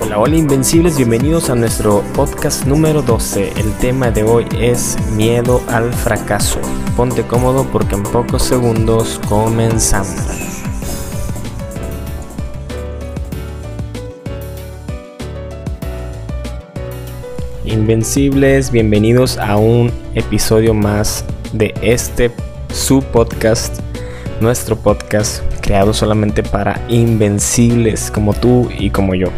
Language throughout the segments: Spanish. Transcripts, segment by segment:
Hola, hola invencibles, bienvenidos a nuestro podcast número 12. El tema de hoy es miedo al fracaso. Ponte cómodo porque en pocos segundos comenzamos. Invencibles, bienvenidos a un episodio más de este su podcast, nuestro podcast creado solamente para invencibles como tú y como yo.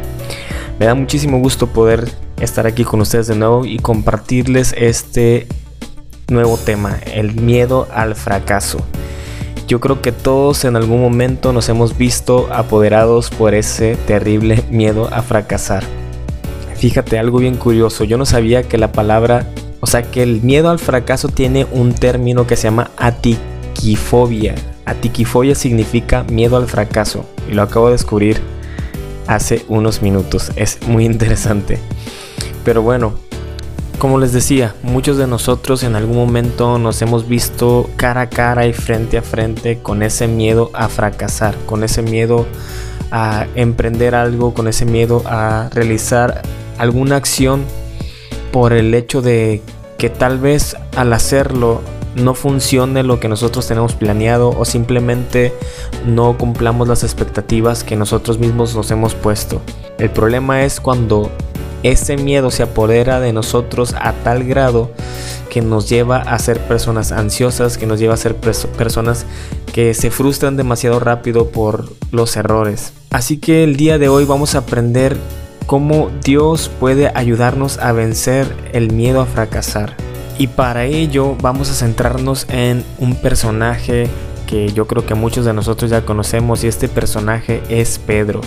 Me da muchísimo gusto poder estar aquí con ustedes de nuevo y compartirles este nuevo tema, el miedo al fracaso. Yo creo que todos en algún momento nos hemos visto apoderados por ese terrible miedo a fracasar. Fíjate algo bien curioso, yo no sabía que la palabra, o sea que el miedo al fracaso tiene un término que se llama atiquifobia. Atiquifobia significa miedo al fracaso y lo acabo de descubrir hace unos minutos. Es muy interesante. Pero bueno, como les decía, muchos de nosotros en algún momento nos hemos visto cara a cara y frente a frente con ese miedo a fracasar, con ese miedo a emprender algo, con ese miedo a realizar alguna acción por el hecho de que tal vez al hacerlo no funcione lo que nosotros tenemos planeado o simplemente no cumplamos las expectativas que nosotros mismos nos hemos puesto. El problema es cuando ese miedo se apodera de nosotros a tal grado que nos lleva a ser personas ansiosas, que nos lleva a ser personas que se frustran demasiado rápido por los errores. Así que el día de hoy vamos a aprender cómo Dios puede ayudarnos a vencer el miedo a fracasar. Y para ello vamos a centrarnos en un personaje que yo creo que muchos de nosotros ya conocemos y este personaje es Pedro.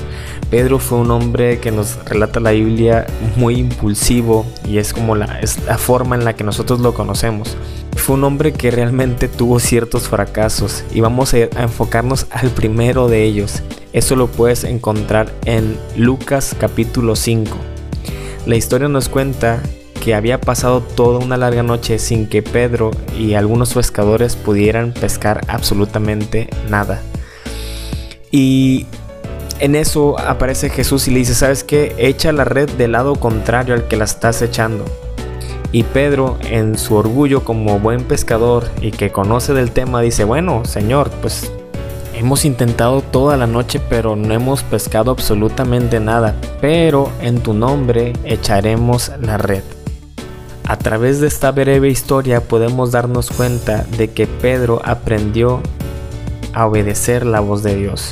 Pedro fue un hombre que nos relata la Biblia muy impulsivo y es como la, es la forma en la que nosotros lo conocemos. Fue un hombre que realmente tuvo ciertos fracasos y vamos a enfocarnos al primero de ellos eso lo puedes encontrar en Lucas capítulo 5. La historia nos cuenta que había pasado toda una larga noche sin que Pedro y algunos pescadores pudieran pescar absolutamente nada. Y en eso aparece Jesús y le dice, ¿sabes qué? Echa la red del lado contrario al que la estás echando. Y Pedro, en su orgullo como buen pescador y que conoce del tema, dice, bueno, Señor, pues Hemos intentado toda la noche pero no hemos pescado absolutamente nada, pero en tu nombre echaremos la red. A través de esta breve historia podemos darnos cuenta de que Pedro aprendió a obedecer la voz de Dios.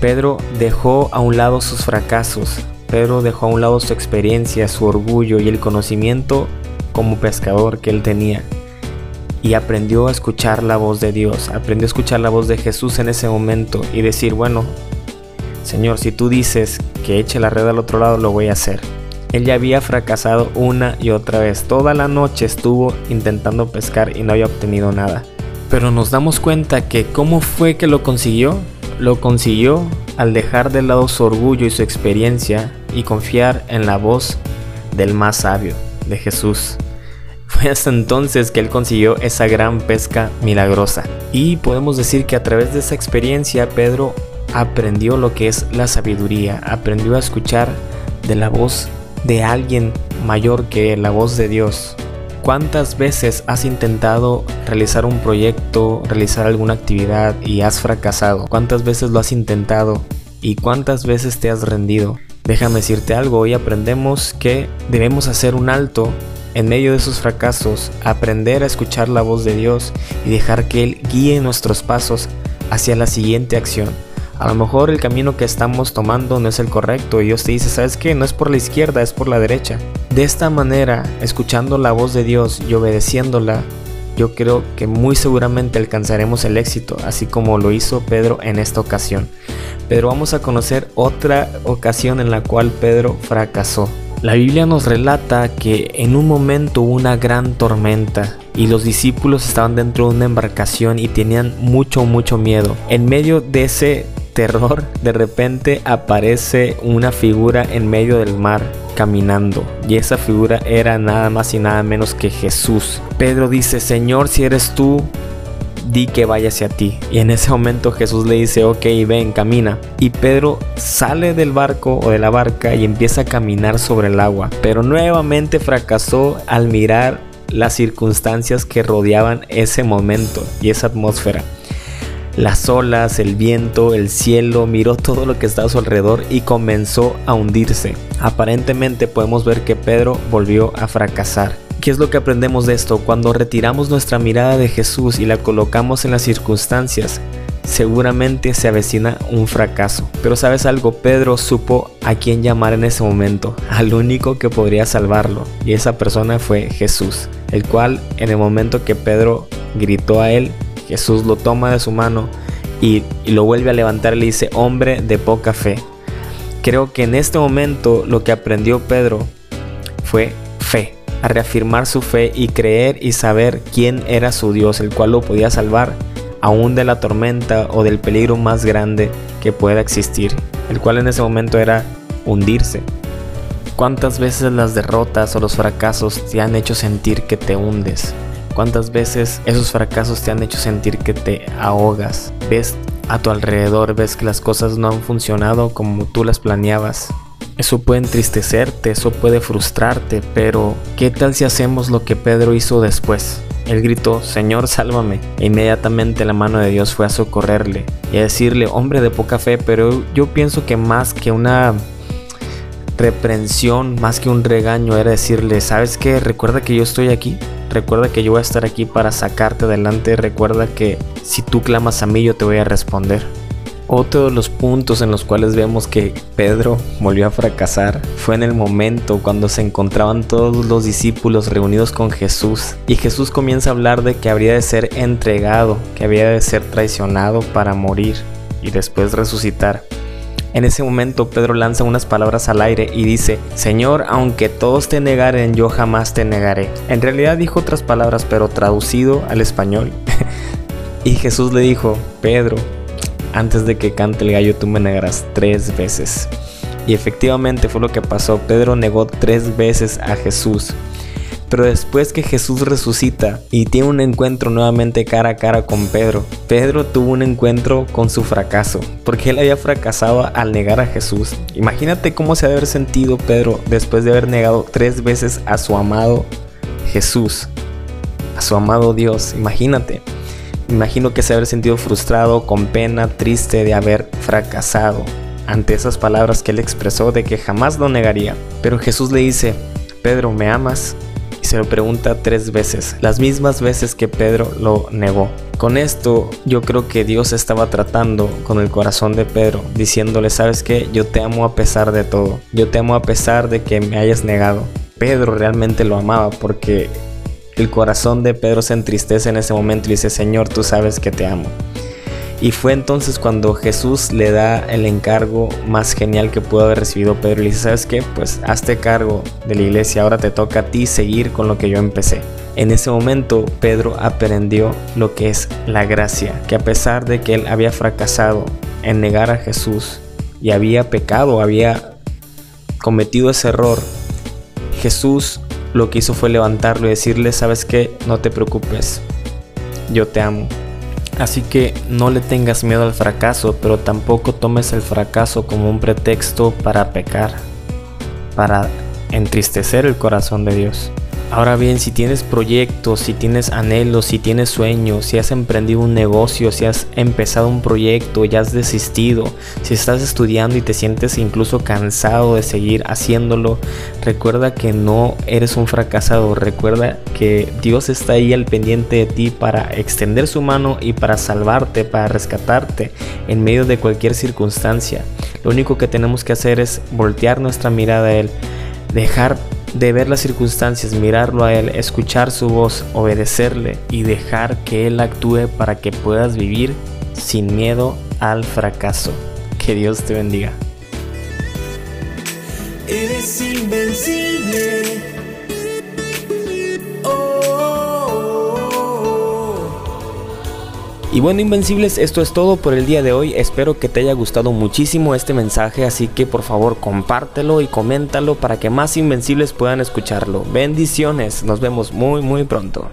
Pedro dejó a un lado sus fracasos, Pedro dejó a un lado su experiencia, su orgullo y el conocimiento como pescador que él tenía y aprendió a escuchar la voz de Dios, aprendió a escuchar la voz de Jesús en ese momento y decir, bueno, Señor, si tú dices que eche la red al otro lado, lo voy a hacer. Él ya había fracasado una y otra vez. Toda la noche estuvo intentando pescar y no había obtenido nada. Pero nos damos cuenta que cómo fue que lo consiguió. Lo consiguió al dejar de lado su orgullo y su experiencia y confiar en la voz del más sabio, de Jesús. Fue hasta entonces que él consiguió esa gran pesca milagrosa. Y podemos decir que a través de esa experiencia Pedro aprendió lo que es la sabiduría, aprendió a escuchar de la voz de alguien mayor que la voz de Dios. ¿Cuántas veces has intentado realizar un proyecto, realizar alguna actividad y has fracasado? ¿Cuántas veces lo has intentado y cuántas veces te has rendido? Déjame decirte algo, hoy aprendemos que debemos hacer un alto en medio de esos fracasos, aprender a escuchar la voz de Dios y dejar que Él guíe nuestros pasos hacia la siguiente acción. A lo mejor el camino que estamos tomando no es el correcto y Dios te dice, ¿sabes qué? No es por la izquierda, es por la derecha. De esta manera, escuchando la voz de Dios y obedeciéndola, yo creo que muy seguramente alcanzaremos el éxito, así como lo hizo Pedro en esta ocasión. Pero vamos a conocer otra ocasión en la cual Pedro fracasó. La Biblia nos relata que en un momento hubo una gran tormenta y los discípulos estaban dentro de una embarcación y tenían mucho, mucho miedo. En medio de ese terror, de repente aparece una figura en medio del mar caminando y esa figura era nada más y nada menos que Jesús. Pedro dice, Señor, si eres tú, di que vaya hacia ti. Y en ese momento Jesús le dice, ok, ven, camina. Y Pedro sale del barco o de la barca y empieza a caminar sobre el agua. Pero nuevamente fracasó al mirar las circunstancias que rodeaban ese momento y esa atmósfera. Las olas, el viento, el cielo, miró todo lo que estaba a su alrededor y comenzó a hundirse. Aparentemente podemos ver que Pedro volvió a fracasar. ¿Qué es lo que aprendemos de esto? Cuando retiramos nuestra mirada de Jesús y la colocamos en las circunstancias, seguramente se avecina un fracaso. Pero sabes algo, Pedro supo a quién llamar en ese momento, al único que podría salvarlo, y esa persona fue Jesús, el cual en el momento que Pedro gritó a él, Jesús lo toma de su mano y, lo vuelve a levantar y le dice, hombre de poca fe. Creo que en este momento lo que aprendió Pedro fue fe a reafirmar su fe y creer y saber quién era su Dios, el cual lo podía salvar aún de la tormenta o del peligro más grande que pueda existir, el cual en ese momento era hundirse. ¿Cuántas veces las derrotas o los fracasos te han hecho sentir que te hundes? ¿Cuántas veces esos fracasos te han hecho sentir que te ahogas? Ves a tu alrededor, ves que las cosas no han funcionado como tú las planeabas eso puede entristecerte, eso puede frustrarte, pero ¿qué tal si hacemos lo que Pedro hizo después? Él gritó, Señor, sálvame. E inmediatamente la mano de Dios fue a socorrerle y a decirle, hombre de poca fe, pero yo pienso que más que una reprensión, más que un regaño, era decirle, ¿sabes qué? Recuerda que yo estoy aquí. Recuerda que yo voy a estar aquí para sacarte adelante. Recuerda que si tú clamas a mí, yo te voy a responder. Otro de los puntos en los cuales vemos que Pedro volvió a fracasar fue en el momento cuando se encontraban todos los discípulos reunidos con Jesús y Jesús comienza a hablar de que habría de ser entregado, que había de ser traicionado para morir y después resucitar. En ese momento Pedro lanza unas palabras al aire y dice, Señor, aunque todos te negaren, yo jamás te negaré. En realidad dijo otras palabras, pero traducido al español. y Jesús le dijo, Pedro, antes de que cante el gallo tú me negarás tres veces. Y efectivamente fue lo que pasó. Pedro negó tres veces a Jesús. Pero después que Jesús resucita y tiene un encuentro nuevamente cara a cara con Pedro, Pedro tuvo un encuentro con su fracaso, porque él había fracasado al negar a Jesús. Imagínate cómo se ha haber sentido Pedro después de haber negado tres veces a su amado Jesús, a su amado Dios. Imagínate. Imagino que se haber sentido frustrado, con pena, triste de haber fracasado ante esas palabras que él expresó de que jamás lo negaría. Pero Jesús le dice, Pedro, ¿me amas? Se lo pregunta tres veces, las mismas veces que Pedro lo negó. Con esto yo creo que Dios estaba tratando con el corazón de Pedro, diciéndole, ¿sabes qué? Yo te amo a pesar de todo, yo te amo a pesar de que me hayas negado. Pedro realmente lo amaba porque el corazón de Pedro se entristece en ese momento y dice, Señor, tú sabes que te amo. Y fue entonces cuando Jesús le da el encargo más genial que pudo haber recibido Pedro. Y le dice, ¿sabes qué? Pues hazte cargo de la iglesia, ahora te toca a ti seguir con lo que yo empecé. En ese momento Pedro aprendió lo que es la gracia, que a pesar de que él había fracasado en negar a Jesús y había pecado, había cometido ese error, Jesús lo que hizo fue levantarlo y decirle, sabes qué, no te preocupes, yo te amo. Así que no le tengas miedo al fracaso, pero tampoco tomes el fracaso como un pretexto para pecar, para entristecer el corazón de Dios. Ahora bien, si tienes proyectos, si tienes anhelos, si tienes sueños, si has emprendido un negocio, si has empezado un proyecto, ya has desistido, si estás estudiando y te sientes incluso cansado de seguir haciéndolo, recuerda que no eres un fracasado, recuerda que Dios está ahí al pendiente de ti para extender su mano y para salvarte, para rescatarte en medio de cualquier circunstancia. Lo único que tenemos que hacer es voltear nuestra mirada a Él, dejar de ver las circunstancias, mirarlo a Él, escuchar su voz, obedecerle y dejar que Él actúe para que puedas vivir sin miedo al fracaso. Que Dios te bendiga. Eres invencible. Y bueno, Invencibles, esto es todo por el día de hoy. Espero que te haya gustado muchísimo este mensaje, así que por favor compártelo y coméntalo para que más Invencibles puedan escucharlo. Bendiciones, nos vemos muy muy pronto.